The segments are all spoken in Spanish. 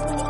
you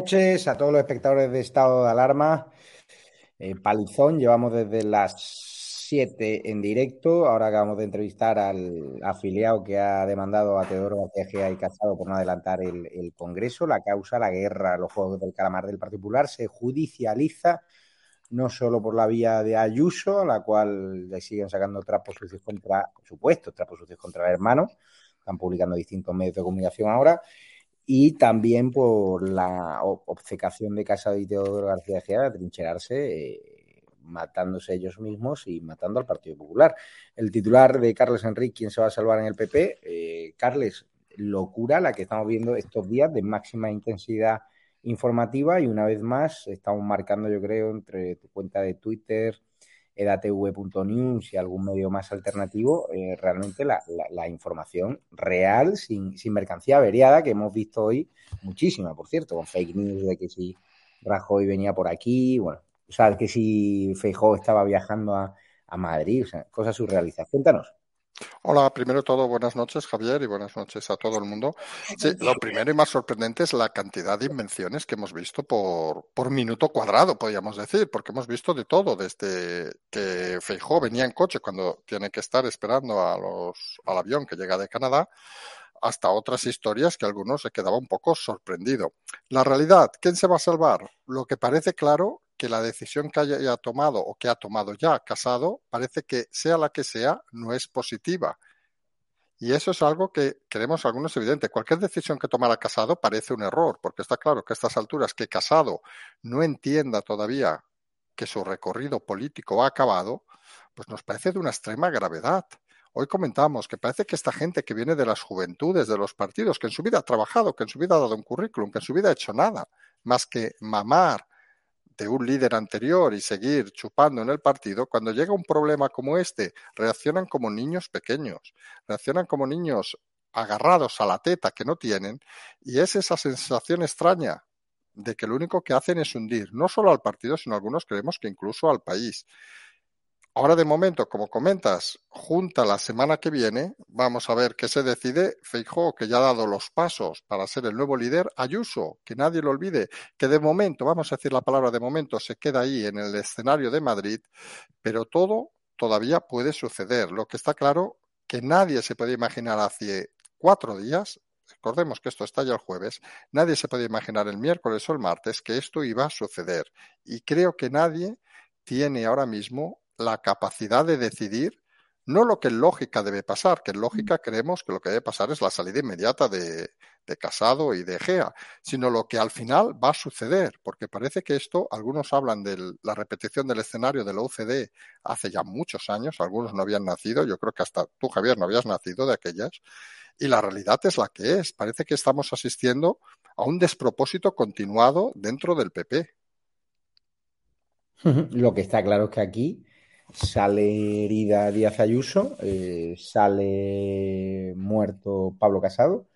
noches a todos los espectadores de Estado de Alarma. Eh, Palizón, llevamos desde las 7 en directo. Ahora acabamos de entrevistar al afiliado que ha demandado a Teodoro García y Casado por no adelantar el, Congreso. La causa, la guerra, los Juegos del Calamar del Partido Popular se judicializa no solo por la vía de Ayuso, a la cual le siguen sacando trapos sucios contra, por supuesto, trapos sucios contra el hermano. Están publicando distintos medios de comunicación ahora y también por la obcecación de Casado y Teodoro García Gea de trincherarse, eh, matándose ellos mismos y matando al Partido Popular. El titular de Carles Enrique, ¿quién se va a salvar en el PP? Eh, Carles, locura la que estamos viendo estos días de máxima intensidad informativa y una vez más estamos marcando, yo creo, entre tu cuenta de Twitter, edatv.news y algún medio más alternativo, eh, realmente la, información real, sin, sin, mercancía averiada, que hemos visto hoy muchísima, por cierto, con fake news de que si Rajoy venía por aquí, bueno, o sea, que si Feijó estaba viajando a, a Madrid, o sea, cosas surrealistas. Cuéntanos. Hola, primero todo, buenas noches, Javier, y buenas noches a todo el mundo. Sí, lo primero y más sorprendente es la cantidad de invenciones que hemos visto por, por minuto cuadrado, podríamos decir, porque hemos visto de todo, desde que Feijó venía en coche cuando tiene que estar esperando a los, al avión que llega de Canadá, hasta otras historias que algunos se quedaba un poco sorprendido. La realidad, ¿quién se va a salvar? Lo que parece claro que la decisión que haya tomado o que ha tomado ya Casado parece que sea la que sea no es positiva. Y eso es algo que queremos algunos evidente. Cualquier decisión que tomara Casado parece un error, porque está claro que a estas alturas que Casado no entienda todavía que su recorrido político ha acabado, pues nos parece de una extrema gravedad. Hoy comentamos que parece que esta gente que viene de las juventudes, de los partidos, que en su vida ha trabajado, que en su vida ha dado un currículum, que en su vida ha hecho nada, más que mamar de un líder anterior y seguir chupando en el partido, cuando llega un problema como este, reaccionan como niños pequeños, reaccionan como niños agarrados a la teta que no tienen, y es esa sensación extraña de que lo único que hacen es hundir no solo al partido, sino algunos creemos que incluso al país. Ahora de momento, como comentas, junta la semana que viene, vamos a ver qué se decide. Feijóo, que ya ha dado los pasos para ser el nuevo líder, Ayuso, que nadie lo olvide, que de momento, vamos a decir la palabra de momento, se queda ahí en el escenario de Madrid, pero todo todavía puede suceder. Lo que está claro que nadie se puede imaginar hace cuatro días, recordemos que esto está ya el jueves, nadie se puede imaginar el miércoles o el martes que esto iba a suceder. Y creo que nadie tiene ahora mismo la capacidad de decidir no lo que en lógica debe pasar, que en lógica creemos que lo que debe pasar es la salida inmediata de, de, Casado y de Egea, sino lo que al final va a suceder, porque parece que esto, algunos hablan de la repetición del escenario de la UCD hace ya muchos años, algunos no habían nacido, yo creo que hasta tú, Javier, no habías nacido de aquellas, y la realidad es la que es, parece que estamos asistiendo a un despropósito continuado dentro del PP. Lo que está claro es que aquí sale herida Díaz Ayuso, eh, sale muerto Pablo Casado,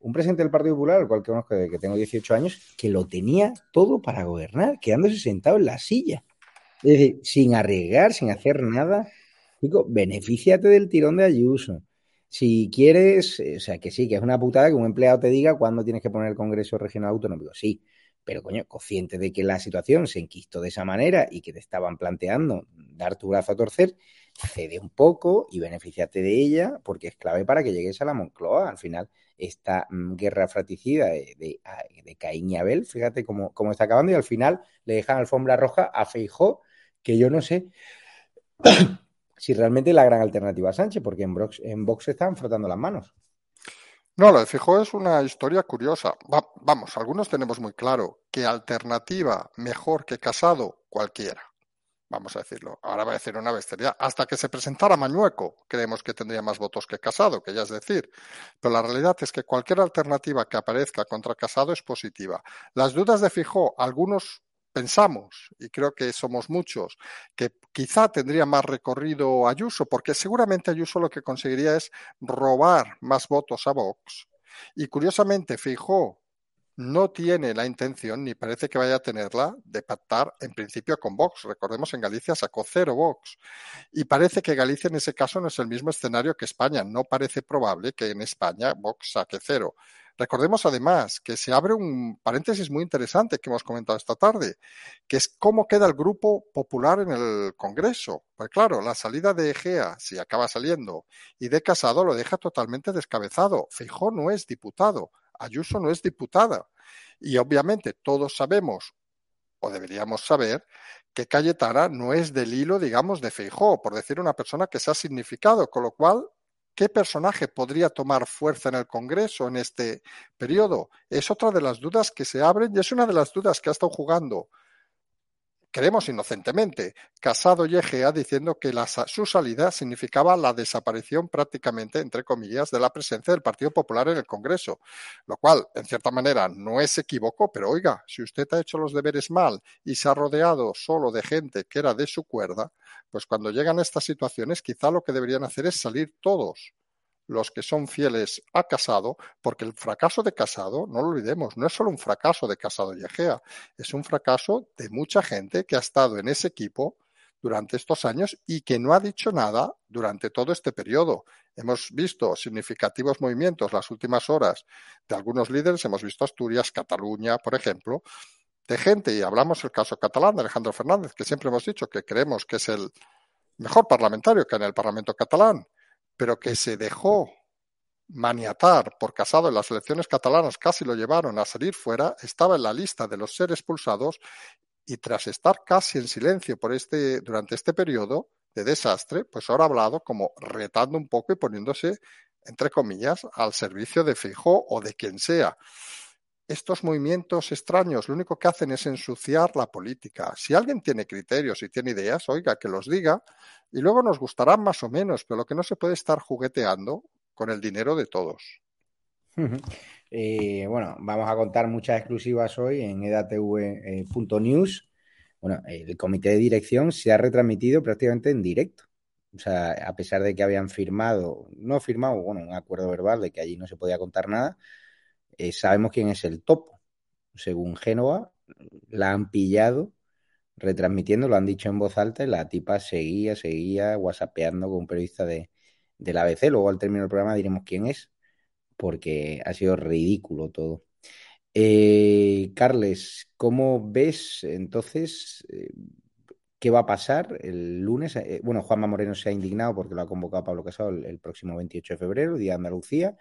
un presidente del Partido Popular, al cual conozco que tengo 18 años, que lo tenía todo para gobernar, quedándose sentado en la silla. Es decir, sin arriesgar, sin hacer nada. Digo, benefíciate del tirón de Ayuso. Si quieres, o sea, que sí, que es una putada que un empleado te diga cuándo tienes que poner el Congreso Regional Autonómico. Sí, pero coño, consciente de que la situación se enquistó de esa manera y que te estaban planteando dar tu brazo a torcer, cede un poco y beneficiate de ella porque es clave para que llegues a la Moncloa. Al final, esta mm, guerra fratricida de, de, de, Caín y Abel, fíjate cómo, cómo, está acabando y al final le dejan alfombra roja a Feijó, que yo no sé si realmente es la gran alternativa a Sánchez, porque en Vox, en se están frotando las manos. No, lo de Fijó es una historia curiosa. Va, vamos, algunos tenemos muy claro que alternativa mejor que Casado, cualquiera. Vamos a decirlo. Ahora va a decir una bestería. Hasta que se presentara Mañueco, creemos que tendría más votos que Casado, que ya es decir. Pero la realidad es que cualquier alternativa que aparezca contra Casado es positiva. Las dudas de Fijó, algunos pensamos, y creo que somos muchos, que quizá tendría más recorrido Ayuso, porque seguramente Ayuso lo que conseguiría es robar más votos a Vox. Y curiosamente, Fijó no tiene la intención, ni parece que vaya a tenerla, de pactar en principio con Vox. Recordemos, en Galicia sacó cero Vox. Y parece que Galicia en ese caso no es el mismo escenario que España. No parece probable que en España Vox saque cero. Recordemos además que se abre un paréntesis muy interesante que hemos comentado esta tarde, que es cómo queda el grupo popular en el Congreso. Pues claro, la salida de Egea, si acaba saliendo, y de Casado lo deja totalmente descabezado. Feijó no es diputado, Ayuso no es diputada. Y obviamente todos sabemos, o deberíamos saber, que Cayetana no es del hilo, digamos, de Feijó, por decir una persona que se ha significado, con lo cual ¿Qué personaje podría tomar fuerza en el Congreso en este periodo? Es otra de las dudas que se abren y es una de las dudas que ha estado jugando, creemos inocentemente, Casado y Egea diciendo que su salida significaba la desaparición prácticamente, entre comillas, de la presencia del Partido Popular en el Congreso, lo cual, en cierta manera, no es equívoco, pero oiga, si usted ha hecho los deberes mal y se ha rodeado solo de gente que era de su cuerda, pues cuando llegan estas situaciones, quizá lo que deberían hacer es salir todos los que son fieles a Casado, porque el fracaso de Casado, no lo olvidemos, no es solo un fracaso de Casado y Egea, es un fracaso de mucha gente que ha estado en ese equipo durante estos años y que no ha dicho nada durante todo este periodo. Hemos visto significativos movimientos las últimas horas de algunos líderes, hemos visto Asturias, Cataluña, por ejemplo, de gente, y hablamos el caso catalán de Alejandro Fernández, que siempre hemos dicho que creemos que es el mejor parlamentario que en el Parlamento catalán, pero que se dejó maniatar por Casado en las elecciones catalanas, casi lo llevaron a salir fuera, estaba en la lista de los ser expulsados y tras estar casi en silencio por este, durante este periodo de desastre, pues ahora ha hablado como retando un poco y poniéndose, entre comillas, al servicio de Fijó o de quien sea estos movimientos extraños lo único que hacen es ensuciar la política. Si alguien tiene criterios y tiene ideas, oiga, que los diga y luego nos gustarán más o menos, pero lo que no se puede estar jugueteando con el dinero de todos. eh, bueno, vamos a contar muchas exclusivas hoy en edatv.news. Bueno, el comité de dirección se ha retransmitido prácticamente en directo. O sea, a pesar de que habían firmado, no firmado, bueno, un acuerdo verbal de que allí no se podía contar nada, eh, sabemos quién es el topo. Según Génova, la han pillado retransmitiendo, lo han dicho en voz alta y la tipa seguía, seguía whatsappeando con un periodista de, del ABC. Luego al término del programa diremos quién es, porque ha sido ridículo todo. Eh, Carles, ¿cómo ves entonces eh, qué va a pasar el lunes? Eh, bueno, Juanma Moreno se ha indignado porque lo ha convocado Pablo Casado el, el próximo 28 de febrero, Día de Andalucía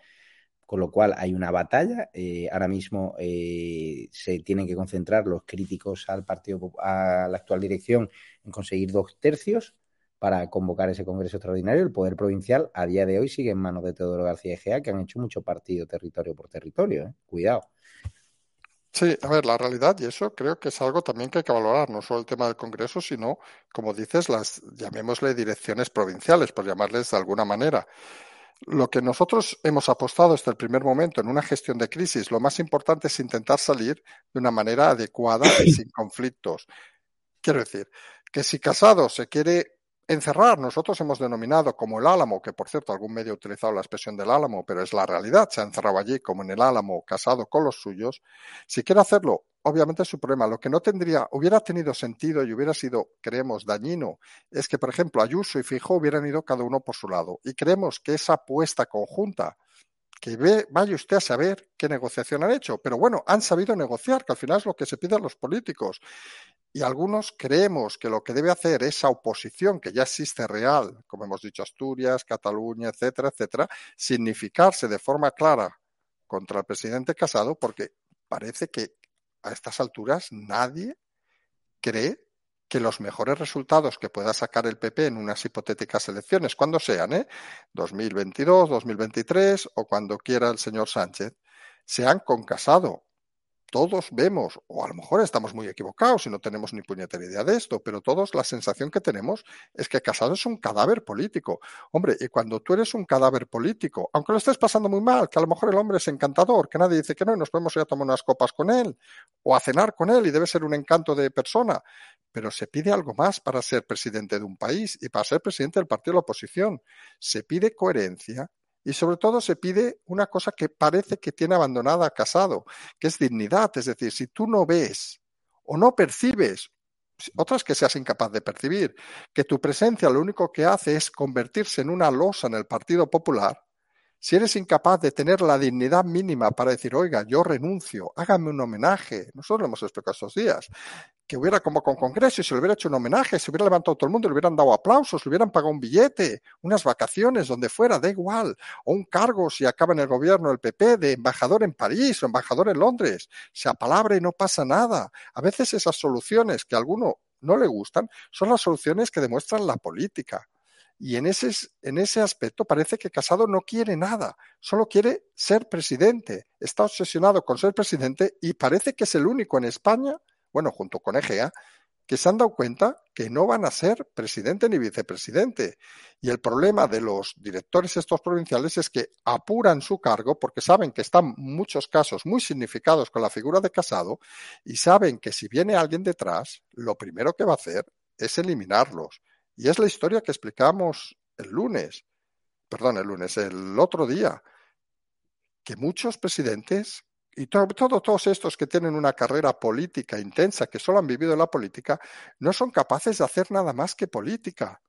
con lo cual hay una batalla. Eh, ahora mismo eh, se tienen que concentrar los críticos al partido, a la actual dirección, en conseguir dos tercios para convocar ese Congreso extraordinario. El poder provincial a día de hoy sigue en manos de Teodoro García Egea, que han hecho mucho partido territorio por territorio. ¿eh? Cuidado. Sí, a ver, la realidad, y eso creo que es algo también que hay que valorar, no solo el tema del Congreso, sino, como dices, las, llamémosle direcciones provinciales, por llamarles de alguna manera. Lo que nosotros hemos apostado desde el primer momento en una gestión de crisis, lo más importante es intentar salir de una manera adecuada y sin conflictos. Quiero decir, que si Casado se quiere encerrar, nosotros hemos denominado como el Álamo, que por cierto algún medio ha utilizado la expresión del Álamo, pero es la realidad, se ha encerrado allí como en el Álamo, casado con los suyos, si quiere hacerlo, obviamente es su problema. Lo que no tendría, hubiera tenido sentido y hubiera sido, creemos, dañino, es que, por ejemplo, Ayuso y Fijo hubieran ido cada uno por su lado. Y creemos que esa apuesta conjunta que vaya usted a saber qué negociación han hecho, pero bueno, han sabido negociar, que al final es lo que se pide a los políticos. Y algunos creemos que lo que debe hacer esa oposición que ya existe real, como hemos dicho Asturias, Cataluña, etcétera, etcétera, significarse de forma clara contra el presidente Casado, porque parece que a estas alturas nadie cree que los mejores resultados que pueda sacar el PP en unas hipotéticas elecciones, cuando sean, ¿eh? 2022, 2023 o cuando quiera el señor Sánchez, sean con Casado todos vemos, o a lo mejor estamos muy equivocados y no tenemos ni puñetera idea de esto, pero todos la sensación que tenemos es que Casado es un cadáver político. Hombre, y cuando tú eres un cadáver político, aunque lo estés pasando muy mal, que a lo mejor el hombre es encantador, que nadie dice que no y nos podemos ir a tomar unas copas con él o a cenar con él y debe ser un encanto de persona, pero se pide algo más para ser presidente de un país y para ser presidente del partido de la oposición. Se pide coherencia, y sobre todo se pide una cosa que parece que tiene abandonada Casado, que es dignidad. Es decir, si tú no ves o no percibes, otras que seas incapaz de percibir, que tu presencia lo único que hace es convertirse en una losa en el Partido Popular, si eres incapaz de tener la dignidad mínima para decir, oiga, yo renuncio, hágame un homenaje, nosotros lo hemos explicado estos días, que hubiera como con Congreso y se le hubiera hecho un homenaje, se hubiera levantado todo el mundo, le hubieran dado aplausos, le hubieran pagado un billete, unas vacaciones, donde fuera, da igual, o un cargo si acaba en el gobierno el PP de embajador en París o embajador en Londres, se apalabra y no pasa nada. A veces esas soluciones que a alguno no le gustan son las soluciones que demuestran la política. Y en ese, en ese aspecto parece que Casado no quiere nada, solo quiere ser presidente. Está obsesionado con ser presidente y parece que es el único en España, bueno, junto con Egea, que se han dado cuenta que no van a ser presidente ni vicepresidente. Y el problema de los directores estos provinciales es que apuran su cargo porque saben que están muchos casos muy significados con la figura de Casado y saben que si viene alguien detrás, lo primero que va a hacer es eliminarlos. Y es la historia que explicamos el lunes, perdón, el lunes, el otro día, que muchos presidentes y todo, todos estos que tienen una carrera política intensa, que solo han vivido la política, no son capaces de hacer nada más que política.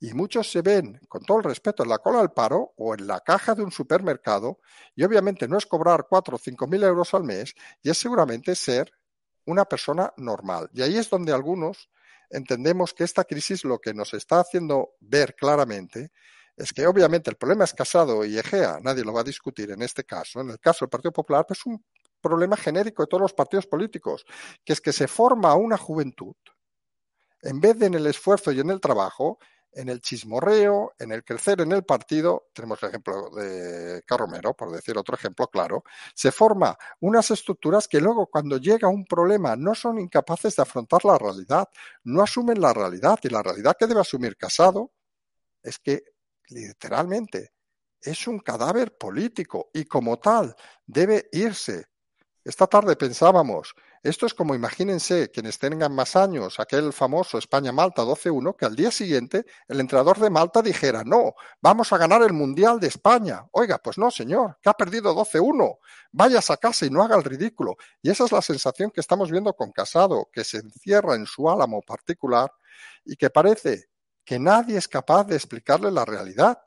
Y muchos se ven, con todo el respeto, en la cola del paro o en la caja de un supermercado, y obviamente no es cobrar cuatro o cinco mil euros al mes, y es seguramente ser una persona normal. Y ahí es donde algunos entendemos que esta crisis lo que nos está haciendo ver claramente es que obviamente el problema es Casado y Egea, nadie lo va a discutir en este caso. En el caso del Partido Popular, pues es un problema genérico de todos los partidos políticos, que es que se forma una juventud, en vez de en el esfuerzo y en el trabajo, en el chismorreo, en el crecer en el partido, tenemos el ejemplo de Carromero, por decir otro ejemplo claro, se forma unas estructuras que luego cuando llega un problema no son incapaces de afrontar la realidad, no asumen la realidad y la realidad que debe asumir Casado es que literalmente es un cadáver político y como tal debe irse. Esta tarde pensábamos Esto es como imagínense quienes tengan más años, aquel famoso España-Malta 12-1, que al día siguiente el entrenador de Malta dijera, no, vamos a ganar el Mundial de España. Oiga, pues no, señor, que ha perdido 12-1. Vaya a casa y no haga el ridículo. Y esa es la sensación que estamos viendo con Casado, que se encierra en su álamo particular y que parece que nadie es capaz de explicarle la realidad.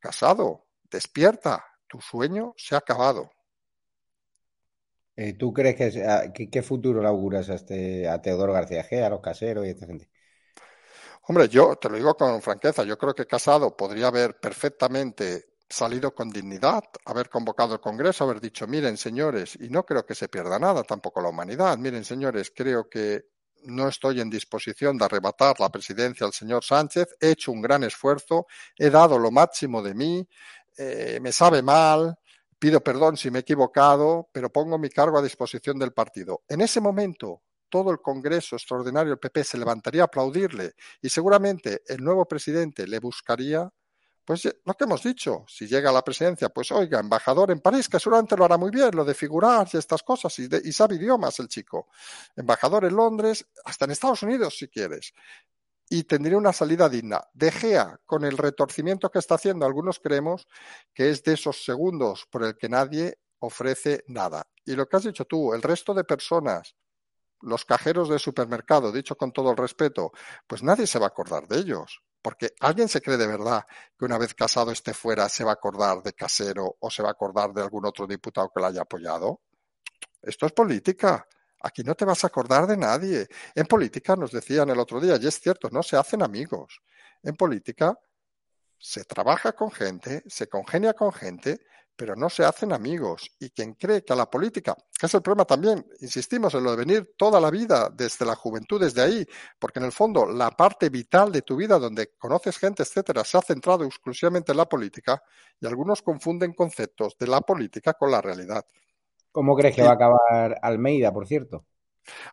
Casado, despierta, tu sueño se ha acabado. Eh, ¿Tú crees que, qué futuro le auguras a, este, a Teodoro García G, a los caseros y a esta gente? Hombre, yo te lo digo con franqueza, yo creo que Casado podría haber perfectamente salido con dignidad, haber convocado el Congreso, haber dicho, miren señores, y no creo que se pierda nada, tampoco la humanidad, miren señores, creo que no estoy en disposición de arrebatar la presidencia al señor Sánchez, he hecho un gran esfuerzo, he dado lo máximo de mí, eh, me sabe mal, pido perdón si me he equivocado, pero pongo mi cargo a disposición del partido. En ese momento, todo el Congreso extraordinario del PP se levantaría a aplaudirle y seguramente el nuevo presidente le buscaría, pues lo que hemos dicho, si llega a la presidencia, pues oiga, embajador en París, que seguramente lo hará muy bien, lo de figurar y estas cosas, y, y sabe idiomas el chico. Embajador en Londres, hasta en Estados Unidos si quieres y tendría una salida digna. De Gea, con el retorcimiento que está haciendo, algunos creemos que es de esos segundos por el que nadie ofrece nada. Y lo que has dicho tú, el resto de personas, los cajeros de supermercado, dicho con todo el respeto, pues nadie se va a acordar de ellos. Porque alguien se cree de verdad que una vez casado esté fuera se va a acordar de casero o se va a acordar de algún otro diputado que lo haya apoyado. Esto es política. Aquí no te vas a acordar de nadie. En política nos decían el otro día, y es cierto, no se hacen amigos. En política se trabaja con gente, se congenia con gente, pero no se hacen amigos. Y quien cree que a la política, que es el problema también, insistimos en lo de venir toda la vida, desde la juventud, desde ahí, porque en el fondo la parte vital de tu vida, donde conoces gente, etcétera, se ha centrado exclusivamente en la política, y algunos confunden conceptos de la política con la realidad. ¿Cómo crees que va a acabar Almeida, por cierto?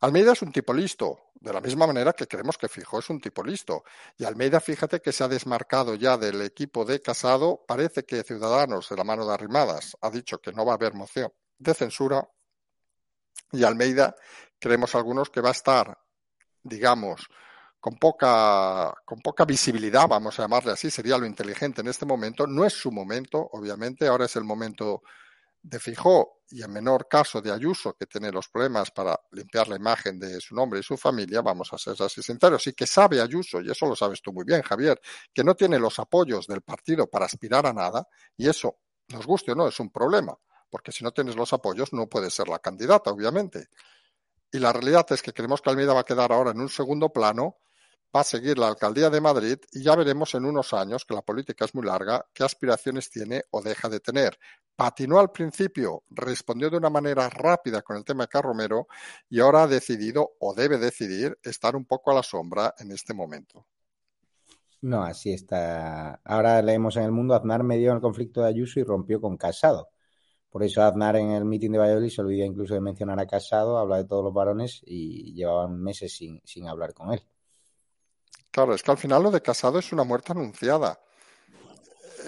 Almeida es un tipo listo, de la misma manera que creemos que Fijo es un tipo listo. Y Almeida, fíjate que se ha desmarcado ya del equipo de Casado. Parece que Ciudadanos, de la mano de Arrimadas, ha dicho que no va a haber moción de censura. Y Almeida, creemos algunos que va a estar, digamos, con poca, con poca visibilidad, vamos a llamarle así, sería lo inteligente en este momento. No es su momento, obviamente, ahora es el momento de Fijó y en menor caso de Ayuso, que tiene los problemas para limpiar la imagen de su nombre y su familia, vamos a ser así sinceros, y que sabe Ayuso, y eso lo sabes tú muy bien, Javier, que no tiene los apoyos del partido para aspirar a nada, y eso, nos guste o no, es un problema, porque si no tienes los apoyos no puedes ser la candidata, obviamente. Y la realidad es que creemos que Almeida va a quedar ahora en un segundo plano va a seguir la alcaldía de Madrid y ya veremos en unos años, que la política es muy larga, qué aspiraciones tiene o deja de tener. Patinó al principio, respondió de una manera rápida con el tema de Carromero y ahora ha decidido o debe decidir estar un poco a la sombra en este momento. No, así está. Ahora leemos en el mundo, Aznar medio en el conflicto de Ayuso y rompió con Casado. Por eso Aznar en el mitin de Valladolid se olvidó incluso de mencionar a Casado, habla de todos los varones y llevaban meses sin, sin hablar con él. Claro, es que al final lo de Casado es una muerte anunciada.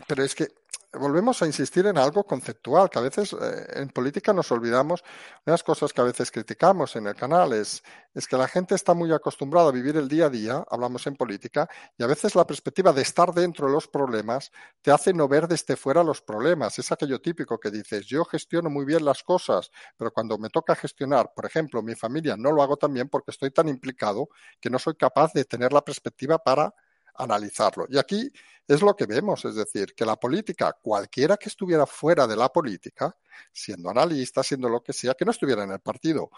Pero es que volvemos a insistir en algo conceptual, que a veces eh, en política nos olvidamos. Una de las cosas que a veces criticamos en el canal es, es, que la gente está muy acostumbrada a vivir el día a día, hablamos en política, y a veces la perspectiva de estar dentro de los problemas te hace no ver desde fuera los problemas. Es aquello típico que dices, yo gestiono muy bien las cosas, pero cuando me toca gestionar, por ejemplo, mi familia, no lo hago tan bien porque estoy tan implicado que no soy capaz de tener la perspectiva para analizarlo. Y aquí es lo que vemos, es decir, que la política, cualquiera que estuviera fuera de la política, siendo analista, siendo lo que sea, que no estuviera en el partido,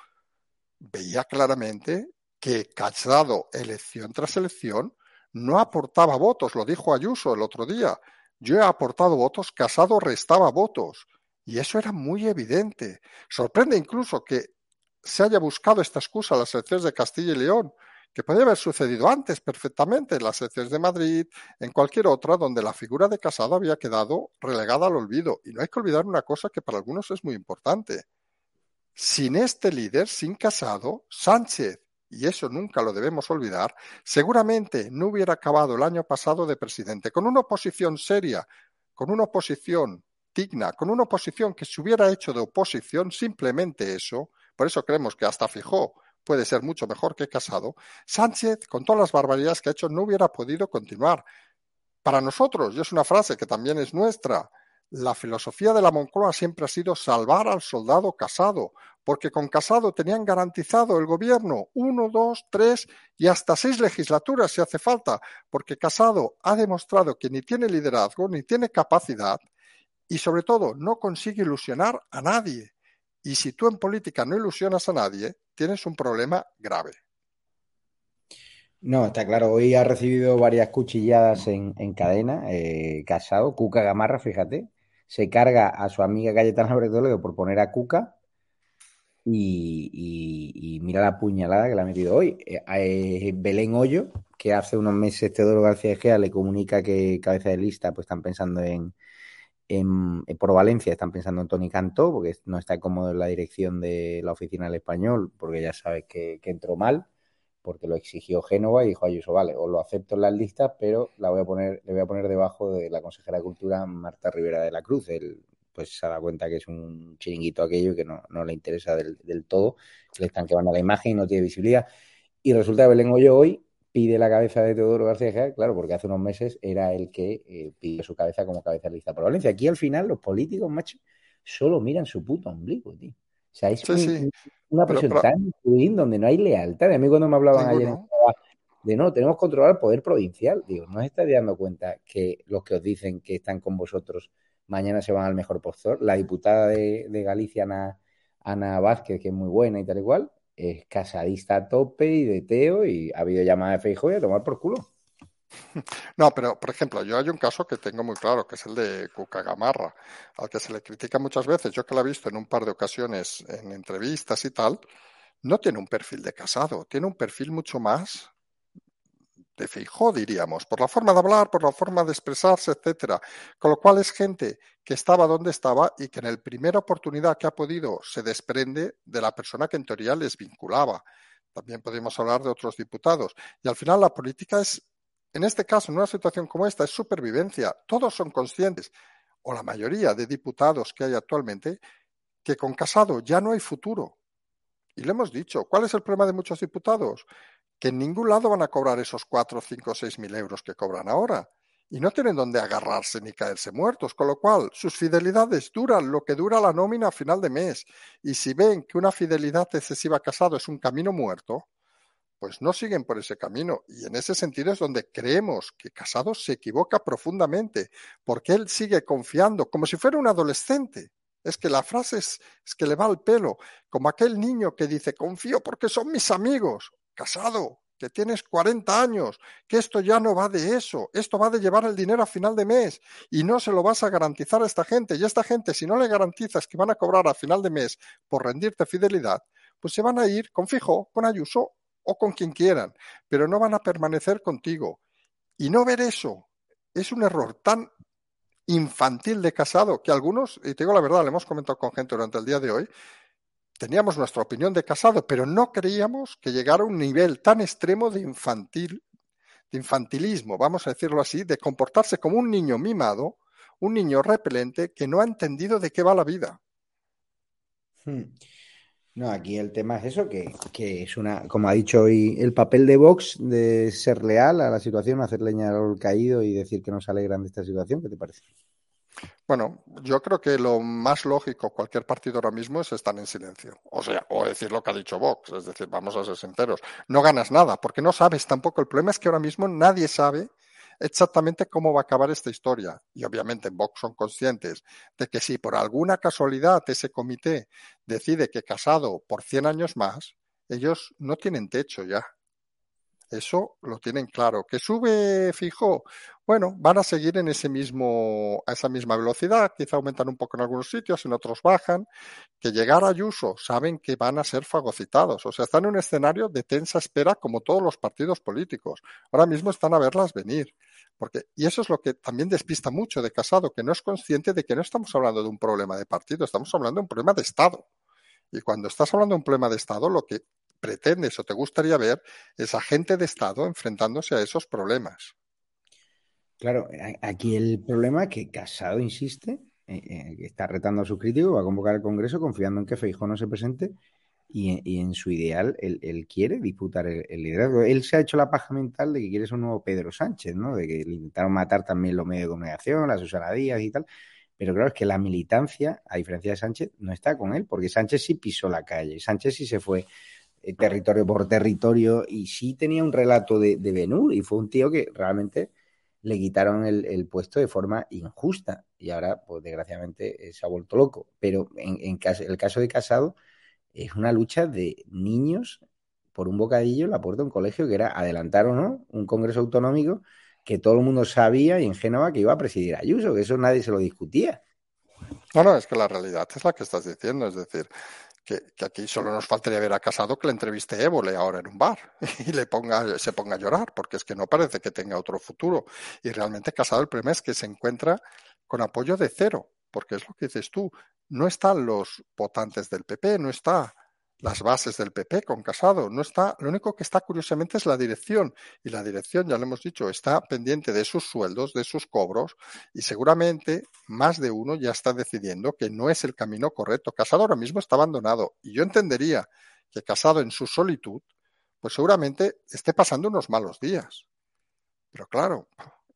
veía claramente que Casado, elección tras elección, no aportaba votos, lo dijo Ayuso el otro día. Yo he aportado votos, Casado restaba votos. Y eso era muy evidente. Sorprende incluso que se haya buscado esta excusa a las elecciones de Castilla y León, que podría haber sucedido antes perfectamente en las secciones de Madrid, en cualquier otra donde la figura de Casado había quedado relegada al olvido. Y no hay que olvidar una cosa que para algunos es muy importante. Sin este líder, sin Casado, Sánchez, y eso nunca lo debemos olvidar, seguramente no hubiera acabado el año pasado de presidente, con una oposición seria, con una oposición digna, con una oposición que se hubiera hecho de oposición, simplemente eso, por eso creemos que hasta Fijó puede ser mucho mejor que Casado, Sánchez, con todas las barbaridades que ha hecho, no hubiera podido continuar. Para nosotros, y es una frase que también es nuestra, la filosofía de la Moncloa siempre ha sido salvar al soldado casado, porque con casado tenían garantizado el gobierno uno, dos, tres y hasta seis legislaturas si hace falta, porque casado ha demostrado que ni tiene liderazgo, ni tiene capacidad y sobre todo no consigue ilusionar a nadie. Y si tú en política no ilusionas a nadie, tienes un problema grave. No, está claro. Hoy ha recibido varias cuchilladas en, cadena, eh, casado, Cuca Gamarra, fíjate. Se carga a su amiga Cayetana Toledo por poner a Cuca y, mira la puñalada que le ha metido hoy. Eh, eh, Belén Hoyo, que hace unos meses Teodoro García Egea le comunica que cabeza de lista pues están pensando en, en, por Valencia están pensando en Tony Cantó, porque no está cómodo en la dirección de la oficina del español, porque ya sabes que, entró mal, porque lo exigió Génova y dijo Ayuso, vale, os lo acepto en las listas, pero la voy a poner, le voy a poner debajo de la consejera de Cultura Marta Rivera de la Cruz. Él pues se dado cuenta que es un chiringuito aquello que no, no le interesa del, todo, que le están quemando la imagen y no tiene visibilidad. Y resulta que Belén Hoyo hoy pide la cabeza de Teodoro García claro, porque hace unos meses era el que eh, pidió su cabeza como cabeza de lista por Valencia. Aquí al final los políticos, macho, solo miran su puto ombligo, tío. O sea, es una presión tan donde no hay lealtad. A mí cuando me hablaban ayer de no, tenemos que controlar el poder provincial, digo, ¿no os estáis dando cuenta que los que os dicen que están con vosotros mañana se van al mejor postor? La diputada de, Galicia, Ana, Ana Vázquez, que es muy buena y tal y cual, es casadista a tope y de Teo y ha habido llamada de Feijóo y a tomar por culo. No, pero por ejemplo, yo hay un caso que tengo muy claro, que es el de Cuca Gamarra, al que se le critica muchas veces, yo que la he visto en un par de ocasiones en entrevistas y tal, no tiene un perfil de casado, tiene un perfil mucho más de Feijó, diríamos, por la forma de hablar, por la forma de expresarse, etcétera. Con lo cual es gente que estaba donde estaba y que en la primera oportunidad que ha podido se desprende de la persona que en teoría les vinculaba. También podemos hablar de otros diputados. Y al final la política es, en este caso, en una situación como esta, es supervivencia. Todos son conscientes, o la mayoría de diputados que hay actualmente, que con Casado ya no hay futuro. Y lo hemos dicho. ¿Cuál es el problema de muchos diputados? Que en ningún lado van a cobrar esos cuatro, cinco, seis mil euros que cobran ahora. Y no tienen dónde agarrarse ni caerse muertos, con lo cual sus fidelidades duran lo que dura la nómina a final de mes. Y si ven que una fidelidad excesiva casado es un camino muerto, pues no siguen por ese camino. Y en ese sentido es donde creemos que Casado se equivoca profundamente, porque él sigue confiando como si fuera un adolescente. Es que la frase es, es que le va al pelo, como aquel niño que dice, confío porque son mis amigos casado, que tienes 40 años, que esto ya no va de eso, esto va de llevar el dinero a final de mes y no se lo vas a garantizar a esta gente. Y esta gente, si no le garantizas que van a cobrar a final de mes por rendirte fidelidad, pues se van a ir con Fijo, con Ayuso o con quien quieran, pero no van a permanecer contigo. Y no ver eso es un error tan infantil de casado que algunos, y te digo la verdad, le hemos comentado con gente durante el día de hoy, teníamos nuestra opinión de casado, pero no creíamos que llegara a un nivel tan extremo de infantil, de infantilismo, vamos a decirlo así, de comportarse como un niño mimado, un niño repelente que no ha entendido de qué va la vida. Hmm. No, aquí el tema es eso, que, que, es una, como ha dicho hoy, el papel de Vox de ser leal a la situación, hacer leña al caído y decir que nos alegran de esta situación. ¿Qué te parece? Bueno, yo creo que lo más lógico cualquier partido ahora mismo es estar en silencio. O sea, o decir lo que ha dicho Vox. Es decir, vamos a ser sinceros. No ganas nada, porque no sabes tampoco. El problema es que ahora mismo nadie sabe exactamente cómo va a acabar esta historia. Y obviamente en Vox son conscientes de que si por alguna casualidad ese comité decide que Casado por 100 años más, ellos no tienen techo ya. Eso lo tienen claro. ¿Que sube fijo? Bueno, van a seguir en ese mismo, a esa misma velocidad, quizá aumentan un poco en algunos sitios, en otros bajan. Que llegar a Ayuso saben que van a ser fagocitados. O sea, están en un escenario de tensa espera como todos los partidos políticos. Ahora mismo están a verlas venir. Porque, y eso es lo que también despista mucho de Casado, que no es consciente de que no estamos hablando de un problema de partido, estamos hablando de un problema de Estado. Y cuando estás hablando de un problema de Estado, lo que pretendes o te gustaría ver es gente de Estado enfrentándose a esos problemas. Claro, aquí el problema es que Casado insiste, eh, eh, está retando a sus críticos, va a convocar el Congreso confiando en que Feijóo no se presente y, en su ideal él, quiere disputar el, liderazgo. Él se ha hecho la paja mental de que quiere ser un nuevo Pedro Sánchez, ¿no? De que le intentaron matar también los medios de comunicación, la Susana Díaz y tal. Pero claro, es que la militancia, a diferencia de Sánchez, no está con él, porque Sánchez sí pisó la calle, Sánchez sí se fue eh, territorio por territorio y sí tenía un relato de, de y fue un tío que realmente le quitaron el, puesto de forma injusta y ahora, pues desgraciadamente, eh, se ha vuelto loco. Pero en, en el caso de Casado es una lucha de niños por un bocadillo en la puerta de un colegio que era adelantar o no un congreso autonómico que todo el mundo sabía y en Génova que iba a presidir Ayuso, que eso nadie se lo discutía. No, no, es que la realidad es la que estás diciendo, es decir, que, aquí solo nos faltaría ver a Casado que le entreviste Évole ahora en un bar y le ponga, se ponga a llorar, porque es que no parece que tenga otro futuro. Y realmente Casado el problema es que se encuentra con apoyo de cero, porque es lo que dices tú, no están los votantes del PP, no está las bases del PP con Casado, no está, lo único que está curiosamente es la dirección y la dirección, ya lo hemos dicho, está pendiente de sus sueldos, de sus cobros y seguramente más de uno ya está decidiendo que no es el camino correcto. Casado ahora mismo está abandonado y yo entendería que Casado en su solitud, pues seguramente esté pasando unos malos días. Pero claro,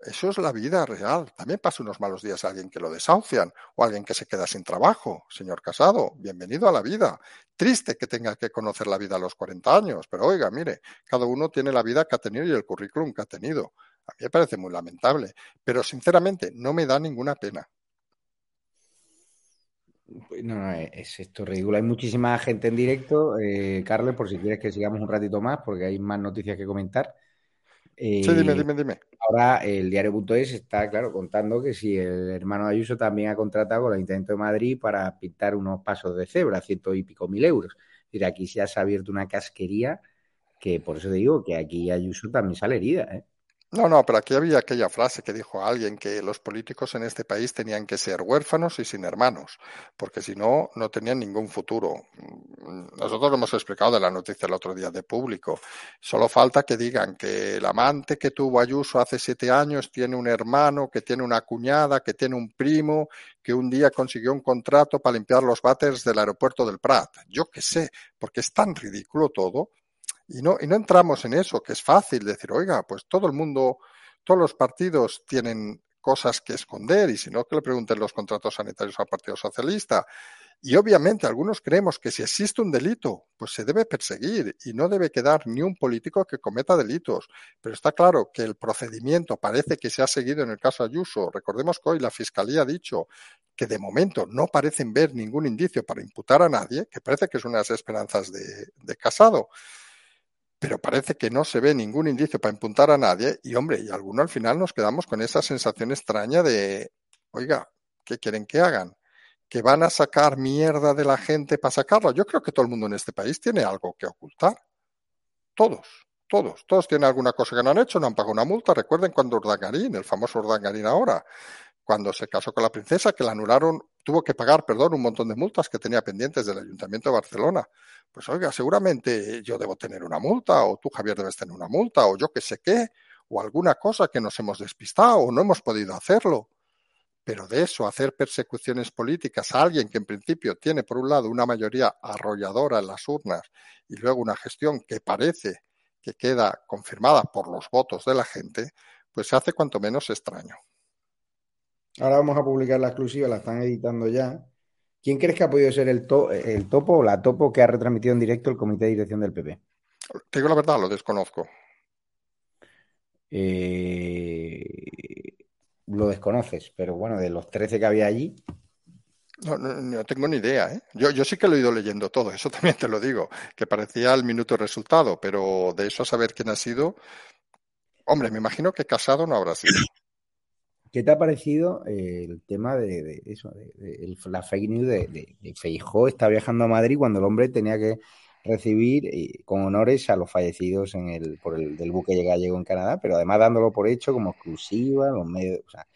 eso es la vida real. También pasa unos malos días a alguien que lo desahucian o alguien que se queda sin trabajo. Señor Casado, bienvenido a la vida. Triste que tenga que conocer la vida a los 40 años, pero oiga, mire, cada uno tiene la vida que ha tenido y el currículum que ha tenido. A mí me parece muy lamentable, pero sinceramente no me da ninguna pena. Pues no, es esto ridículo. Hay muchísima gente en directo. Eh, por si quieres que sigamos un ratito más, porque hay más noticias que comentar. Sí, dime, eh, dime, dime. Ahora el diario.es está, claro, contando que si el hermano Ayuso también ha contratado con el Intento de Madrid para pintar unos pasos de cebra, ciento y pico mil euros. Es decir, aquí se ha abierto una casquería que por eso te digo que aquí Ayuso también sale herida. ¿eh? No, no, pero aquí había aquella frase que dijo alguien que los políticos en este país tenían que ser huérfanos y sin hermanos, porque si no, no tenían ningún futuro. Nosotros lo hemos explicado de la noticia el otro día de público. Solo falta que digan que el amante que tuvo Ayuso hace siete años tiene un hermano, que tiene una cuñada, que tiene un primo, que un día consiguió un contrato para limpiar los váteres del aeropuerto del Prat. Yo qué sé, porque es tan ridículo todo y no, entramos en eso, que es fácil decir, oiga, pues todo el mundo, todos los partidos tienen cosas que esconder y si no, que le pregunten los contratos sanitarios al Partido Socialista. Y obviamente algunos creemos que si existe un delito, pues se debe perseguir y no debe quedar ni un político que cometa delitos. Pero está claro que el procedimiento parece que se ha seguido en el caso Ayuso. Recordemos que hoy la Fiscalía ha dicho que de momento no parecen ver ningún indicio para imputar a nadie, que parece que es unas esperanzas de Casado pero parece que no se ve ningún indicio para impuntar a nadie y hombre, y alguno al final nos quedamos con esa sensación extraña de, oiga, ¿qué quieren que hagan? ¿Que van a sacar mierda de la gente para sacarla? Yo creo que todo el mundo en este país tiene algo que ocultar. Todos, todos, todos tienen alguna cosa que no han hecho, no han pagado una multa. Recuerden cuando Urdangarín, el famoso Urdangarín ahora, cuando se casó con la princesa, que la anularon, tuvo que pagar, perdón, un montón de multas que tenía pendientes del Ayuntamiento de Barcelona. Pues oiga, seguramente yo debo tener una multa, o tú, Javier, debes tener una multa, o yo qué sé qué, o alguna cosa que nos hemos despistado, o no hemos podido hacerlo. Pero de eso, hacer persecuciones políticas a alguien que en principio tiene, por un lado, una mayoría arrolladora en las urnas y luego una gestión que parece que queda confirmada por los votos de la gente, pues se hace cuanto menos extraño. Ahora vamos a publicar la exclusiva, la están editando ya. ¿Quién crees que ha podido ser el, el topo o la topo que ha retransmitido en directo el comité de dirección del PP? Te digo la verdad, lo desconozco. Eh, lo desconoces, pero bueno, de los 13 que había allí. No, no, tengo ni idea. ¿eh? Yo, yo sí que lo he ido leyendo todo, eso también te lo digo, que parecía el minuto resultado, pero de eso a saber quién ha sido, hombre, me imagino que casado no habrá sido. ¿Qué te ha parecido eh, el tema de, eso, de, la fake news de, de, Feijó está viajando a Madrid cuando el hombre tenía que recibir eh, con honores a los fallecidos en el, por el del buque gallego en Canadá, pero además dándolo por hecho como exclusiva, los medios, o sea,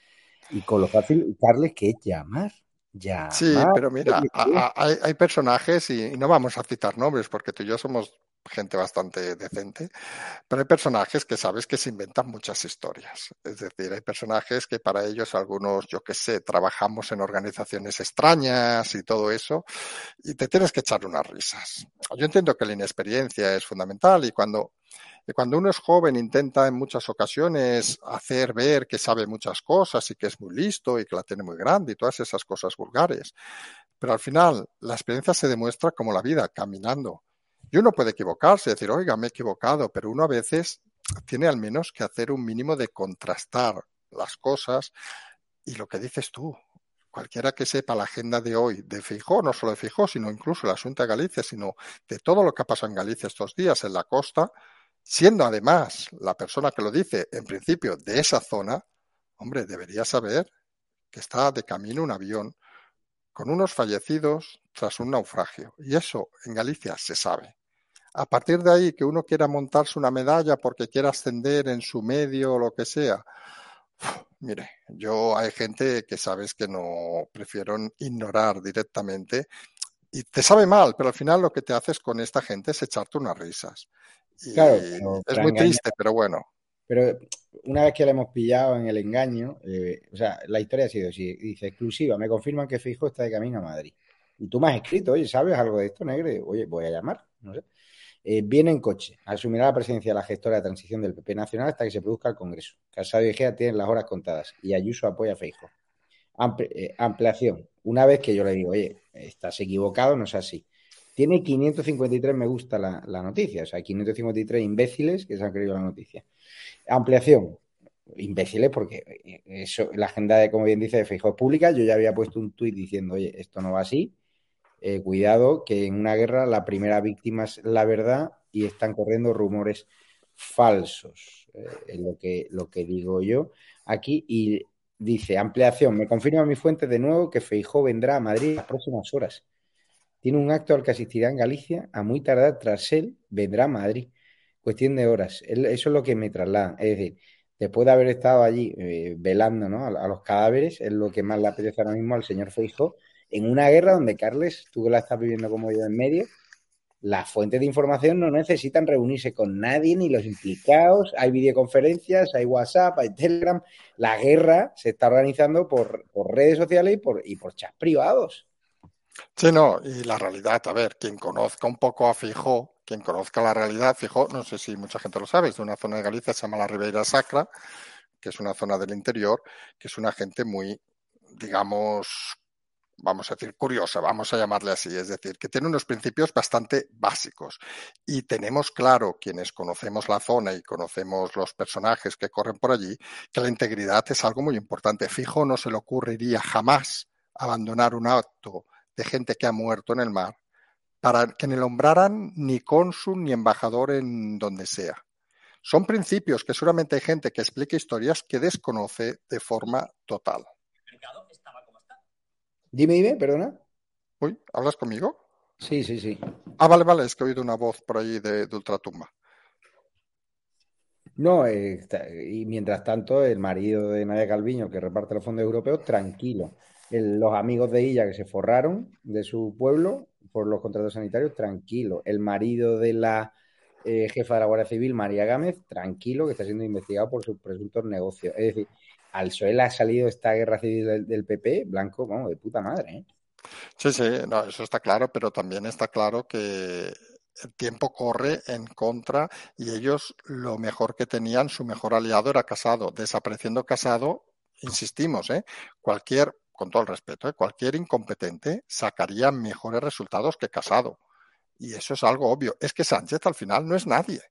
y con lo fácil, Carles, que es llamar. Ya. Sí, pero mira, hay, hay, personajes y, no vamos a citar nombres porque tú y yo somos gente bastante decente, pero hay personajes que sabes que se inventan muchas historias. Es decir, hay personajes que para ellos algunos, yo qué sé, trabajamos en organizaciones extrañas y todo eso, y te tienes que echar unas risas. Yo entiendo que la inexperiencia es fundamental y cuando cuando uno es joven intenta en muchas ocasiones hacer ver que sabe muchas cosas y que es muy listo y que la tiene muy grande y todas esas cosas vulgares. Pero al final la experiencia se demuestra como la vida, caminando. Y uno puede equivocarse, decir, oiga, me he equivocado, pero uno a veces tiene al menos que hacer un mínimo de contrastar las cosas y lo que dices tú. Cualquiera que sepa la agenda de hoy de Fijó, no solo de Fijó, sino incluso el asunto de Galicia, sino de todo lo que ha pasado en Galicia estos días en la costa, siendo además la persona que lo dice, en principio, de esa zona, hombre, debería saber que está de camino un avión con unos fallecidos tras un naufragio. Y eso en Galicia se sabe. A partir de ahí, que uno quiera montarse una medalla porque quiera ascender en su medio o lo que sea, mire, yo hay gente que sabes que no prefiero ignorar directamente y te sabe mal, pero al final lo que te haces con esta gente es echarte unas risas. claro, es muy triste, pero bueno. Pero una vez que le hemos pillado en el engaño, eh, o sea, la historia ha sido así, dice exclusiva, me confirman que Fijo está de camino a Madrid. Y tú me has escrito, oye, ¿sabes algo de esto, Negre? Oye, voy a llamar, no sé. Eh, viene en coche, asumirá la presidencia de la gestora de transición del PP Nacional hasta que se produzca el Congreso. Casado y Egea tienen las horas contadas y Ayuso apoya a Feijo. Eh, ampliación. Una vez que yo le digo, oye, estás equivocado, no es así. Tiene 553 me gusta la, noticia, o sea, 553 imbéciles que se han creído la noticia. Ampliación. Imbéciles, porque eh, eso, la agenda de, como bien dice, de Feijóo es pública. Yo ya había puesto un tuit diciendo, oye, esto no va así. Eh, cuidado, que en una guerra la primera víctima es la verdad y están corriendo rumores falsos. Eh, es lo que, lo que digo yo aquí. Y dice, ampliación, me confirma mi fuente de nuevo que Feijó vendrá a Madrid las próximas horas. Tiene un acto al que asistirá en Galicia. A muy tardar tras él vendrá a Madrid cuestión de horas. Eso es lo que me traslada. Es decir, después de haber estado allí eh, velando ¿no? a, los cadáveres, es lo que más le apetece ahora mismo al señor Feijo, en una guerra donde, Carles, tú que la estás viviendo como yo en medio, las fuentes de información no necesitan reunirse con nadie ni los implicados. Hay videoconferencias, hay WhatsApp, hay Telegram. La guerra se está organizando por, redes sociales y por, chats privados. Sí, no, y la realidad, a ver, quien conozca un poco a Fijó, quien conozca la realidad, Fijó, no sé si mucha gente lo sabe, es de una zona de Galicia, se llama la Ribeira Sacra, que es una zona del interior, que es una gente muy, digamos, vamos a decir, curiosa, vamos a llamarle así, es decir, que tiene unos principios bastante básicos. Y tenemos claro, quienes conocemos la zona y conocemos los personajes que corren por allí, que la integridad es algo muy importante. Fijo no se le ocurriría jamás abandonar un acto de gente que ha muerto en el mar para que no nombraran ni cónsul ni embajador en donde sea. Son principios que seguramente hay gente que explica historias que desconoce de forma total. Dime, dime, perdona. Uy, ¿hablas conmigo? Sí, sí, sí. Ah, vale, vale, es que he oído una voz por ahí de, ultratumba. No, eh, y mientras tanto, el marido de Nadia Calviño, que reparte los fondos europeos, tranquilo los amigos de ella que se forraron de su pueblo por los contratos sanitarios, tranquilo. El marido de la eh, jefa de la Guardia Civil, María Gámez, tranquilo, que está siendo investigado por sus presuntos negocios. Es decir, al suelo ha salido esta guerra civil del, PP, blanco, vamos, de puta madre. ¿eh? Sí, sí, no, eso está claro, pero también está claro que el tiempo corre en contra y ellos lo mejor que tenían, su mejor aliado era Casado. Desapareciendo Casado, insistimos, ¿eh? cualquier con todo el respeto, ¿eh? cualquier incompetente sacaría mejores resultados que Casado. Y eso es algo obvio. Es que Sánchez al final no es nadie.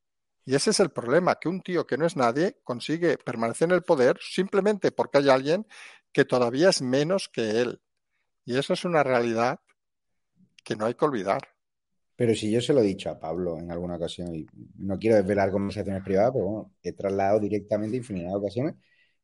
Y ese es el problema, que un tío que no es nadie consigue permanecer en el poder simplemente porque hay alguien que todavía es menos que él. Y eso es una realidad que no hay que olvidar. Pero si yo se lo he dicho a Pablo en alguna ocasión, y no quiero desvelar conversaciones privadas, pero bueno, he trasladado directamente infinidad de ocasiones,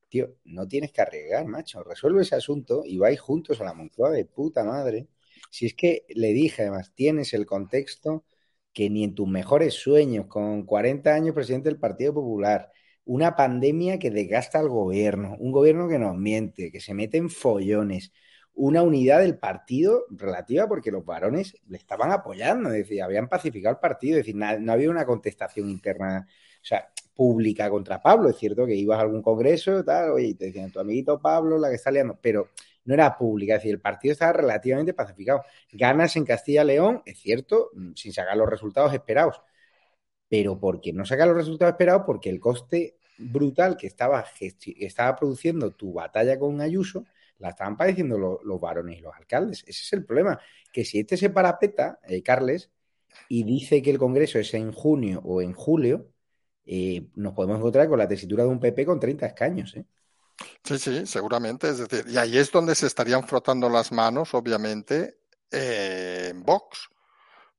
tío, no tienes que arriesgar, macho. Resuelve ese asunto y vais juntos a la Moncloa de puta madre. Si es que le dije, además, tienes el contexto que ni en tus mejores sueños, con 40 años presidente del Partido Popular, una pandemia que desgasta al gobierno, un gobierno que nos miente, que se mete en follones, una unidad del partido relativa porque los varones le estaban apoyando, es decir, habían pacificado el partido, es decir, no, había una contestación interna, o sea, pública contra Pablo. Es cierto que ibas a algún congreso, tal, oye, y te decían, tu amiguito Pablo, la que está liando, pero no era pública, es decir, el partido estaba relativamente pacificado. Ganas en Castilla-León, es cierto, mm, sin sacar los resultados esperados. Pero porque no sacar los resultados esperados, porque el coste brutal que estaba, estaba produciendo tu batalla con Ayuso, la estaban padeciendo los, los varones y los alcaldes. Ese es el problema. Que si este se parapeta, eh, Carles, y dice que el Congreso es en junio o en julio, eh, nos podemos encontrar con la tesitura de un PP con 30 escaños. ¿eh? Sí, sí, seguramente. Es decir, y ahí es donde se estarían frotando las manos, obviamente, eh, en Vox.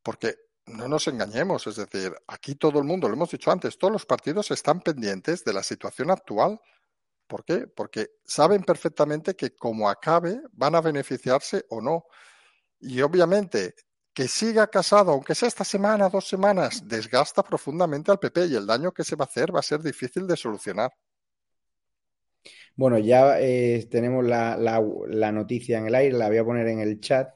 Porque no nos engañemos, es decir, aquí todo el mundo, lo hemos dicho antes, todos los partidos están pendientes de la situación actual. ¿Por qué? Porque saben perfectamente que como acabe van a beneficiarse o no. Y obviamente que siga casado, aunque sea esta semana, dos semanas, desgasta profundamente al PP y el daño que se va a hacer va a ser difícil de solucionar. Bueno, ya eh, tenemos la, la, la, noticia en el aire, la voy a poner en el chat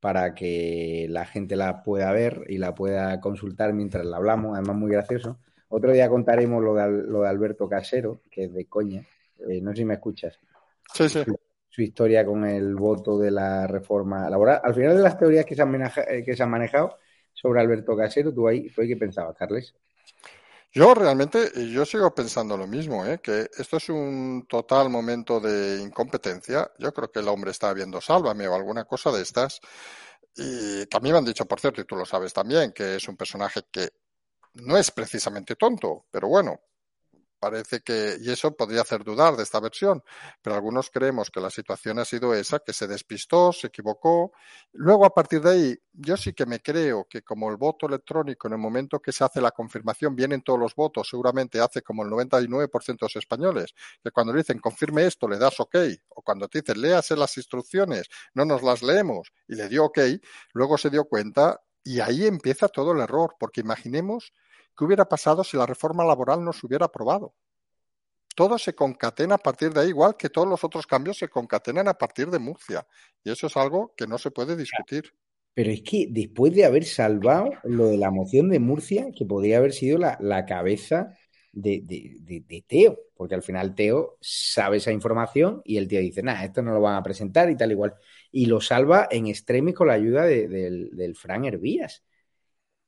para que la gente la pueda ver y la pueda consultar mientras la hablamos, además muy gracioso. Otro día contaremos lo de, lo de Alberto Casero, que es de coña. Eh, no sé si me escuchas. Sí, sí su historia con el voto de la reforma laboral. Al final de las teorías que se han, eh, que se han manejado sobre Alberto Casero, tú ahí fue que pensabas, Carles. Yo realmente, yo sigo pensando lo mismo, ¿eh? que esto es un total momento de incompetencia. Yo creo que el hombre está viendo Sálvame o alguna cosa de estas. Y también me han dicho, por cierto, y tú lo sabes también, que es un personaje que no es precisamente tonto, pero bueno, parece que, y eso podría hacer dudar de esta versión, pero algunos creemos que la situación ha sido esa, que se despistó, se equivocó. Luego, a partir de ahí, yo sí que me creo que como el voto electrónico, en el momento que se hace la confirmación, vienen todos los votos, seguramente hace como el 99% de los españoles, que cuando dicen confirme esto, le das ok, o cuando te dicen léase las instrucciones, no nos las leemos, y le dio ok, luego se dio cuenta y ahí empieza todo el error, porque imaginemos ¿Qué hubiera pasado si la reforma laboral no se hubiera aprobado? Todo se concatena a partir de ahí, igual que todos los otros cambios se concatenan a partir de Murcia. Y eso es algo que no se puede discutir. Pero es que después de haber salvado lo de la moción de Murcia, que podría haber sido la, la cabeza de, de, de, Teo, porque al final Teo sabe esa información y el tío dice, nada, esto no lo van a presentar y tal igual. Y lo salva en extremis con la ayuda del, del Fran Hervías.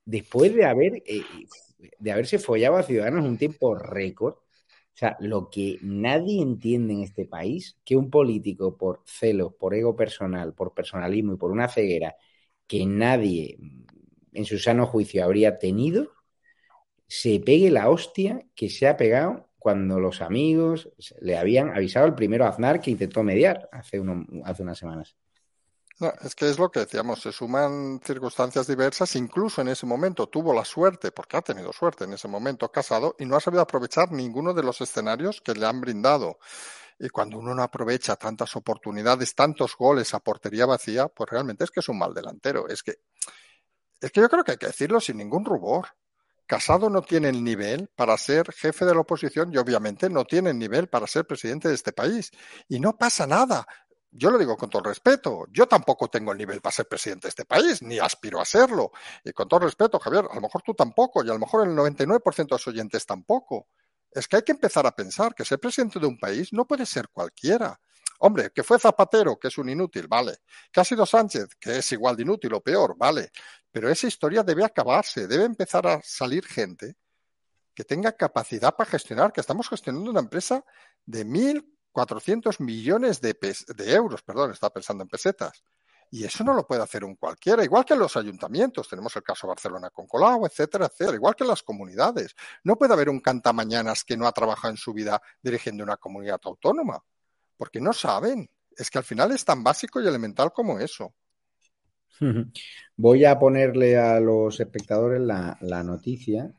Después de haber eh, de haberse follado a Ciudadanos un tiempo récord. O sea, lo que nadie entiende en este país, que un político por celos, por ego personal, por personalismo y por una ceguera que nadie en su sano juicio habría tenido, se pegue la hostia que se ha pegado cuando los amigos le habían avisado al primero Aznar que intentó mediar hace, uno, hace unas semanas. No, es que es lo que decíamos, se suman circunstancias diversas, incluso en ese momento tuvo la suerte, porque ha tenido suerte en ese momento casado, y no ha sabido aprovechar ninguno de los escenarios que le han brindado. Y cuando uno no aprovecha tantas oportunidades, tantos goles a portería vacía, pues realmente es que es un mal delantero. Es que, es que yo creo que hay que decirlo sin ningún rubor. Casado no tiene el nivel para ser jefe de la oposición y obviamente no tiene el nivel para ser presidente de este país. Y no pasa nada yo lo digo con todo respeto, yo tampoco tengo el nivel para ser presidente de este país, ni aspiro a serlo. Y con todo respeto, Javier, a lo mejor tú tampoco, y a lo mejor el 99% de los oyentes tampoco. Es que hay que empezar a pensar que ser presidente de un país no puede ser cualquiera. Hombre, que fue Zapatero, que es un inútil, vale. Que ha sido Sánchez, que es igual de inútil o peor, vale. Pero esa historia debe acabarse, debe empezar a salir gente que tenga capacidad para gestionar, que estamos gestionando una empresa de mil 400 millones de, de euros, perdón, está pensando en pesetas. Y eso no lo puede hacer un cualquiera, igual que los ayuntamientos, tenemos el caso Barcelona con Colau, etcétera, etcétera, igual que las comunidades. No puede haber un cantamañanas que no ha trabajado en su vida dirigiendo una comunidad autónoma, porque no saben. Es que al final es tan básico y elemental como eso. Voy a ponerle a los espectadores la, la noticia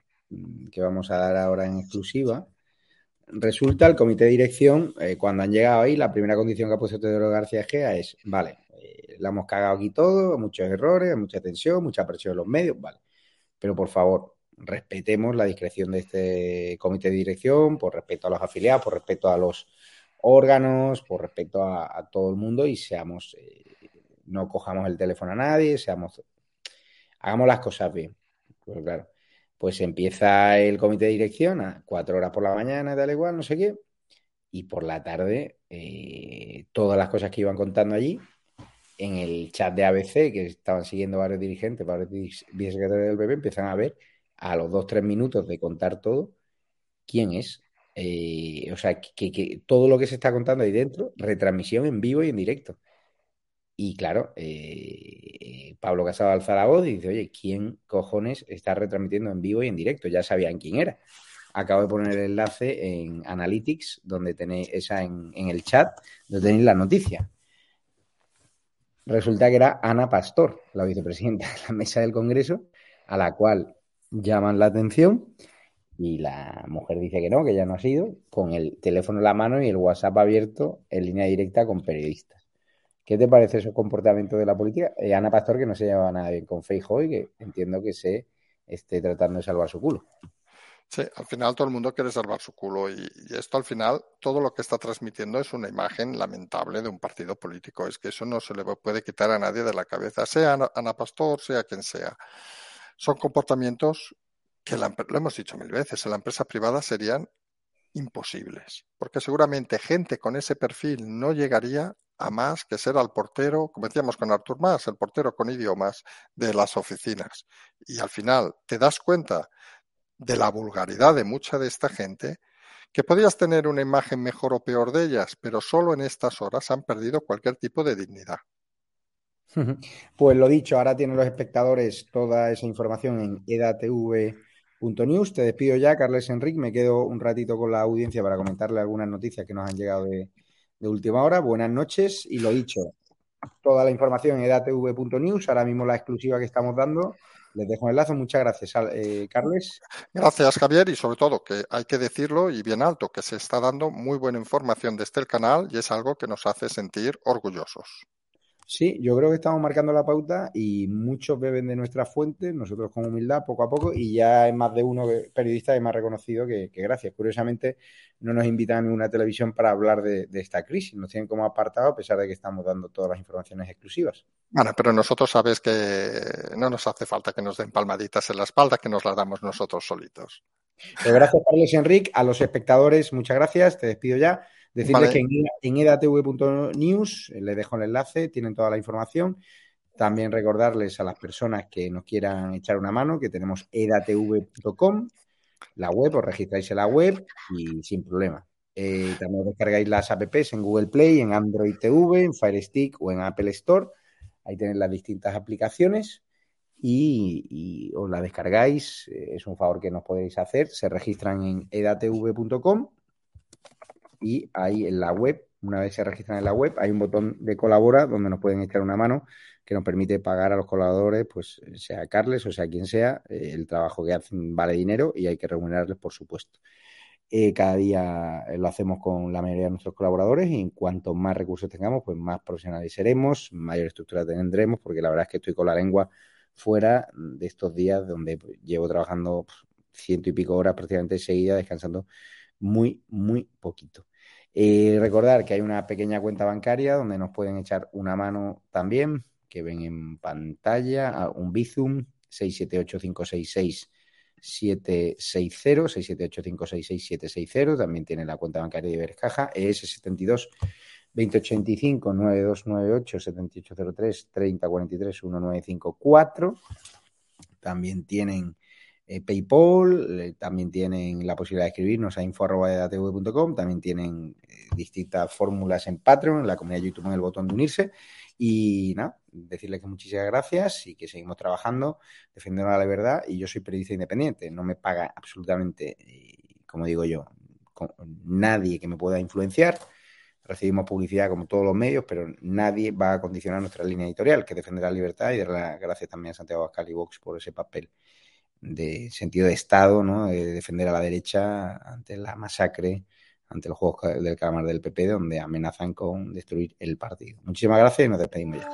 que vamos a dar ahora en exclusiva resulta el comité de dirección, eh, cuando han llegado ahí, la primera condición que ha puesto Teodoro García Egea es, vale, eh, la hemos cagado aquí todo, muchos errores, mucha tensión, mucha presión en los medios, vale. Pero por favor, respetemos la discreción de este comité de dirección, por respeto a los afiliados, por respeto a los órganos, por respecto a, todo el mundo y seamos, eh, no cojamos el teléfono a nadie, seamos, hagamos las cosas bien. Pues claro, pues empieza el comité de dirección a cuatro horas por la mañana, tal igual, no sé qué, y por la tarde eh, todas las cosas que iban contando allí en el chat de ABC, que estaban siguiendo varios dirigentes, varios vicesecretarios del PP, empiezan a ver a los dos, tres minutos de contar todo quién es. Eh, o sea, que, todo lo que se está contando ahí dentro, retransmisión en vivo y en directo. Y claro, eh, Pablo Casado alza la voz y dice, oye, ¿quién cojones está retransmitiendo en vivo y en directo? Ya sabían quién era. Acabo de poner el enlace en Analytics, donde tenéis esa en, en el chat, donde tenéis la noticia. Resulta que era Ana Pastor, la vicepresidenta de la mesa del Congreso, a la cual llaman la atención y la mujer dice que no, que ya no ha sido, con el teléfono en la mano y el WhatsApp abierto en línea directa con periodistas. ¿Qué te parece ese comportamiento de la política? Eh, Ana Pastor, que no se lleva nada bien con Feijóo y que entiendo que se esté tratando de salvar su culo. Sí, al final todo el mundo quiere salvar su culo y, esto al final todo lo que está transmitiendo es una imagen lamentable de un partido político. Es que eso no se le puede quitar a nadie de la cabeza, sea Ana, Pastor, sea quien sea. Son comportamientos que lo hemos dicho mil veces, en la empresa privada serían imposibles, porque seguramente gente con ese perfil no llegaría a más que ser al portero, como decíamos con Artur Mas, el portero con idiomas de las oficinas. Y al final te das cuenta de la vulgaridad de mucha de esta gente, que podías tener una imagen mejor o peor de ellas, pero solo en estas horas han perdido cualquier tipo de dignidad. Pues lo dicho, ahora tienen los espectadores toda esa información en edatv.news. Te despido ya, Carles Enrique. Me quedo un ratito con la audiencia para comentarle algunas noticias que nos han llegado de, de última hora. Buenas noches y lo dicho, toda la información en edatv.news. Ahora mismo la exclusiva que estamos dando les dejo el enlace. Muchas gracias, eh, Carles. Gracias, Javier, y sobre todo que hay que decirlo y bien alto, que se está dando muy buena información desde el canal y es algo que nos hace sentir orgullosos. Sí, yo creo que estamos marcando la pauta y muchos beben de nuestra fuente, nosotros con humildad, poco a poco, y ya es más de uno periodista y más reconocido que, gracias. Curiosamente, no nos invitan a ninguna televisión para hablar de, esta crisis, nos tienen como apartado a pesar de que estamos dando todas las informaciones exclusivas. Bueno, pero nosotros sabes que no nos hace falta que nos den palmaditas en la espalda, que nos las damos nosotros solitos. Pues gracias, Carlos Enrique. A los espectadores, muchas gracias. Te despido ya. Decirles que en, edatv.news eh, les dejo el enlace, tienen toda la información. También recordarles a las personas que nos quieran echar una mano que tenemos edatv.com, la web, os registráis en la web y sin problema. Eh, también descargáis las apps en Google Play, en Android TV, en Fire Stick o en Apple Store. Ahí tenéis las distintas aplicaciones y, y os la descargáis. Eh, es un favor que nos podéis hacer. Se registran en edatv.com y ahí en la web, una vez se registran en la web, hay un botón de colabora donde nos pueden echar una mano que nos permite pagar a los colaboradores, pues sea Carles o sea quien sea, eh, el trabajo que hacen vale dinero y hay que remunerarles, por supuesto. Eh, cada día eh, lo hacemos con la mayoría de nuestros colaboradores y en cuanto más recursos tengamos, pues más profesionales seremos, mayor estructura tendremos, porque la verdad es que estoy con la lengua fuera de estos días donde pues, llevo trabajando pues, ciento y pico horas prácticamente seguidas, descansando muy, muy poquito. Eh, recordar que hay una pequeña cuenta bancaria donde nos pueden echar una mano también, que ven en pantalla, un Bizum 678566760, 678566760, también tiene la cuenta bancaria de Ibercaja, ES72 2085 9298 7803 3043 1954. También tienen eh, PayPal, eh, también tienen la posibilidad de escribirnos a info.edatv.com, también tienen eh, distintas fórmulas en Patreon, en la comunidad de YouTube en el botón de unirse. Y nada, decirles que muchísimas gracias y que seguimos trabajando, defendiendo la verdad. Y yo soy periodista independiente, no me paga absolutamente, como digo yo, nadie que me pueda influenciar. Recibimos publicidad como todos los medios, pero nadie va a condicionar nuestra línea editorial, que defender la libertad y dar las gracias también a Santiago Abascal y Vox por ese papel de sentido de Estado, ¿no? de defender a la derecha ante la masacre, ante los juegos del calamar del PP, donde amenazan con destruir el partido. Muchísimas gracias y nos despedimos ya.